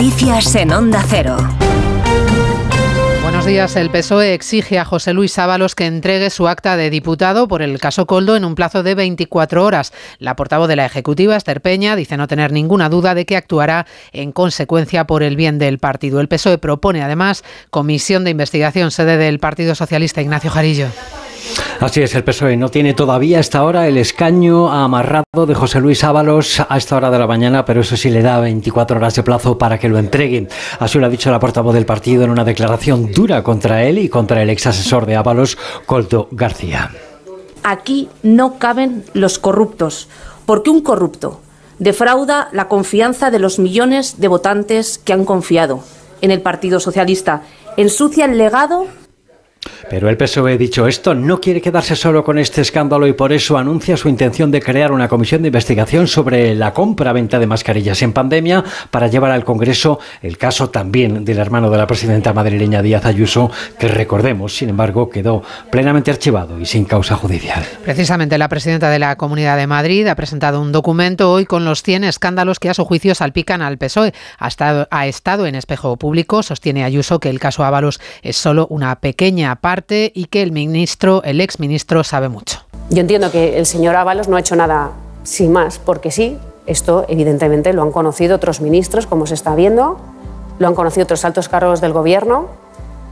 Noticias en Onda Cero. Buenos días. El PSOE exige a José Luis Ábalos que entregue su acta de diputado por el caso Coldo en un plazo de 24 horas. La portavoz de la Ejecutiva, Esther Peña, dice no tener ninguna duda de que actuará en consecuencia por el bien del partido. El PSOE propone además comisión de investigación sede del Partido Socialista Ignacio Jarillo. Así es, el PSOE no tiene todavía hasta ahora el escaño amarrado de José Luis Ábalos a esta hora de la mañana, pero eso sí le da 24 horas de plazo para que lo entreguen. Así lo ha dicho la portavoz del partido en una declaración dura contra él y contra el ex asesor de Ábalos, Colto García. Aquí no caben los corruptos, porque un corrupto defrauda la confianza de los millones de votantes que han confiado en el Partido Socialista, ensucia el legado pero el PSOE, dicho esto, no quiere quedarse solo con este escándalo y por eso anuncia su intención de crear una comisión de investigación sobre la compra-venta de mascarillas en pandemia para llevar al Congreso el caso también del hermano de la presidenta madrileña Díaz Ayuso, que recordemos, sin embargo, quedó plenamente archivado y sin causa judicial. Precisamente la presidenta de la Comunidad de Madrid ha presentado un documento hoy con los 100 escándalos que a su juicio salpican al PSOE. Ha estado, ha estado en espejo público, sostiene Ayuso que el caso Ábalos es solo una pequeña parte y que el ministro, el exministro, sabe mucho. Yo entiendo que el señor Ábalos no ha hecho nada sin más, porque sí, esto evidentemente lo han conocido otros ministros, como se está viendo, lo han conocido otros altos cargos del gobierno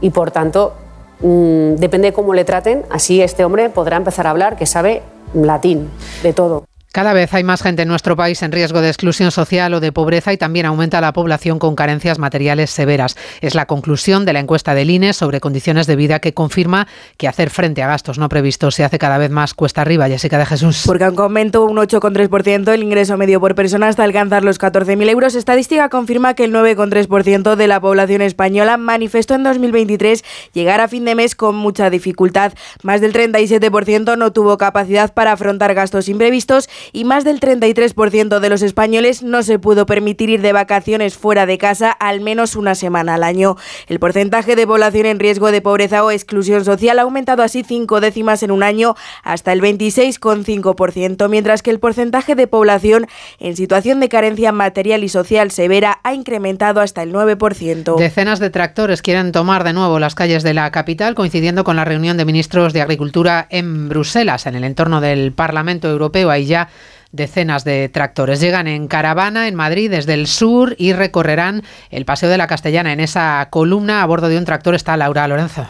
y por tanto, mmm, depende de cómo le traten, así este hombre podrá empezar a hablar que sabe latín de todo. Cada vez hay más gente en nuestro país en riesgo de exclusión social o de pobreza y también aumenta la población con carencias materiales severas. Es la conclusión de la encuesta del INE sobre condiciones de vida que confirma que hacer frente a gastos no previstos se hace cada vez más cuesta arriba. Jessica de Jesús. Porque aunque aumentó un 8,3% el ingreso medio por persona hasta alcanzar los 14.000 euros, estadística confirma que el 9,3% de la población española manifestó en 2023 llegar a fin de mes con mucha dificultad. Más del 37% no tuvo capacidad para afrontar gastos imprevistos y más del 33% de los españoles no se pudo permitir ir de vacaciones fuera de casa al menos una semana al año. El porcentaje de población en riesgo de pobreza o exclusión social ha aumentado así cinco décimas en un año hasta el 26,5%, mientras que el porcentaje de población en situación de carencia material y social severa ha incrementado hasta el 9%. Decenas de tractores quieren tomar de nuevo las calles de la capital, coincidiendo con la reunión de ministros de Agricultura en Bruselas, en el entorno del Parlamento Europeo. Ahí ya Decenas de tractores llegan en caravana en Madrid desde el sur y recorrerán el Paseo de la Castellana. En esa columna a bordo de un tractor está Laura Lorenzo.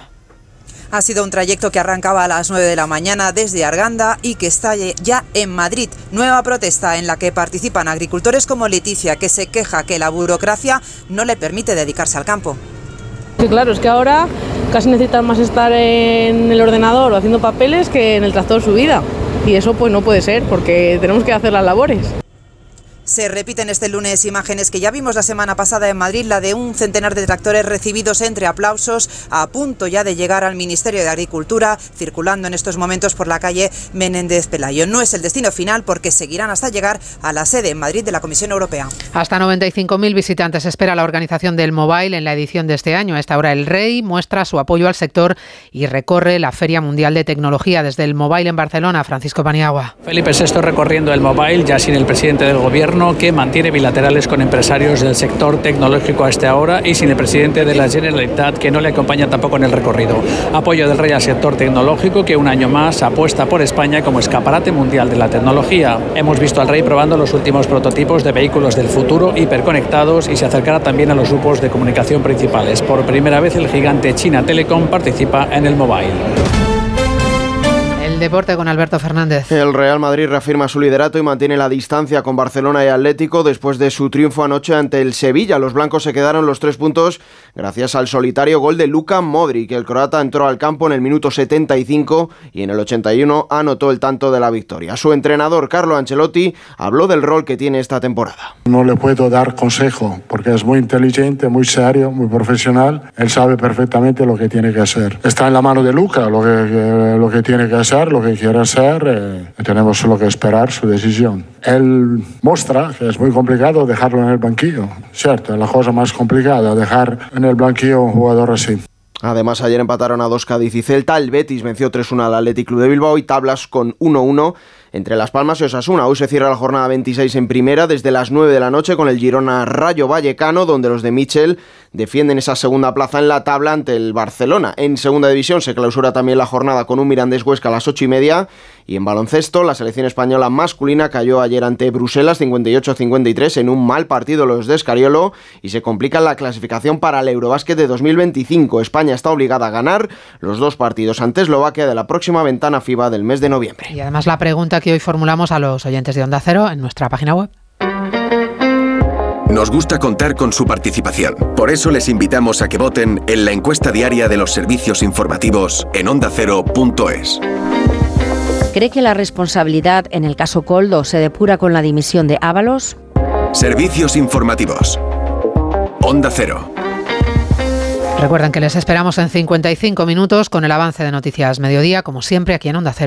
Ha sido un trayecto que arrancaba a las 9 de la mañana desde Arganda y que está ya en Madrid. Nueva protesta en la que participan agricultores como Leticia, que se queja que la burocracia no le permite dedicarse al campo. Sí, claro, es que ahora casi necesitan más estar en el ordenador o haciendo papeles que en el tractor su vida y eso pues no puede ser porque tenemos que hacer las labores. Se repiten este lunes imágenes que ya vimos la semana pasada en Madrid, la de un centenar de tractores recibidos entre aplausos, a punto ya de llegar al Ministerio de Agricultura, circulando en estos momentos por la calle Menéndez Pelayo. No es el destino final porque seguirán hasta llegar a la sede en Madrid de la Comisión Europea. Hasta 95.000 visitantes espera la organización del Mobile en la edición de este año. A esta hora el Rey muestra su apoyo al sector y recorre la Feria Mundial de Tecnología desde el Mobile en Barcelona. Francisco Paniagua. Felipe VI recorriendo el Mobile ya sin el presidente del Gobierno que mantiene bilaterales con empresarios del sector tecnológico a esta hora y sin el presidente de la Generalitat que no le acompaña tampoco en el recorrido. Apoyo del rey al sector tecnológico que un año más apuesta por España como escaparate mundial de la tecnología. Hemos visto al rey probando los últimos prototipos de vehículos del futuro hiperconectados y se acercará también a los grupos de comunicación principales. Por primera vez el gigante China Telecom participa en el mobile deporte con Alberto Fernández. El Real Madrid reafirma su liderato y mantiene la distancia con Barcelona y Atlético después de su triunfo anoche ante el Sevilla. Los blancos se quedaron los tres puntos gracias al solitario gol de Luka Modric. El croata entró al campo en el minuto 75 y en el 81 anotó el tanto de la victoria. Su entrenador Carlo Ancelotti habló del rol que tiene esta temporada. No le puedo dar consejo porque es muy inteligente, muy serio, muy profesional. Él sabe perfectamente lo que tiene que hacer. Está en la mano de Luca lo que, lo que tiene que hacer lo que quiere hacer, eh, tenemos solo que esperar su decisión. Él muestra que es muy complicado dejarlo en el banquillo, cierto, es la cosa más complicada, dejar en el banquillo un jugador así. Además, ayer empataron a dos Cádiz y Celta. El Betis venció 3-1 al Athletic Club de Bilbao y tablas con 1-1 entre Las Palmas y Osasuna. Hoy se cierra la jornada 26 en primera desde las 9 de la noche con el Girona Rayo Vallecano, donde los de Michel defienden esa segunda plaza en la tabla ante el Barcelona. En segunda división se clausura también la jornada con un Mirandés Huesca a las 8 y media. Y en baloncesto, la selección española masculina cayó ayer ante Bruselas 58-53 en un mal partido los de Escariolo y se complica la clasificación para el Eurobásquet de 2025. España está obligada a ganar los dos partidos ante Eslovaquia de la próxima ventana FIBA del mes de noviembre. Y además la pregunta que hoy formulamos a los oyentes de Onda Cero en nuestra página web. Nos gusta contar con su participación. Por eso les invitamos a que voten en la encuesta diaria de los servicios informativos en ondacero.es. ¿Cree que la responsabilidad en el caso Coldo se depura con la dimisión de Ábalos? Servicios informativos. Onda Cero. Recuerden que les esperamos en 55 minutos con el avance de Noticias Mediodía, como siempre, aquí en Onda Cero.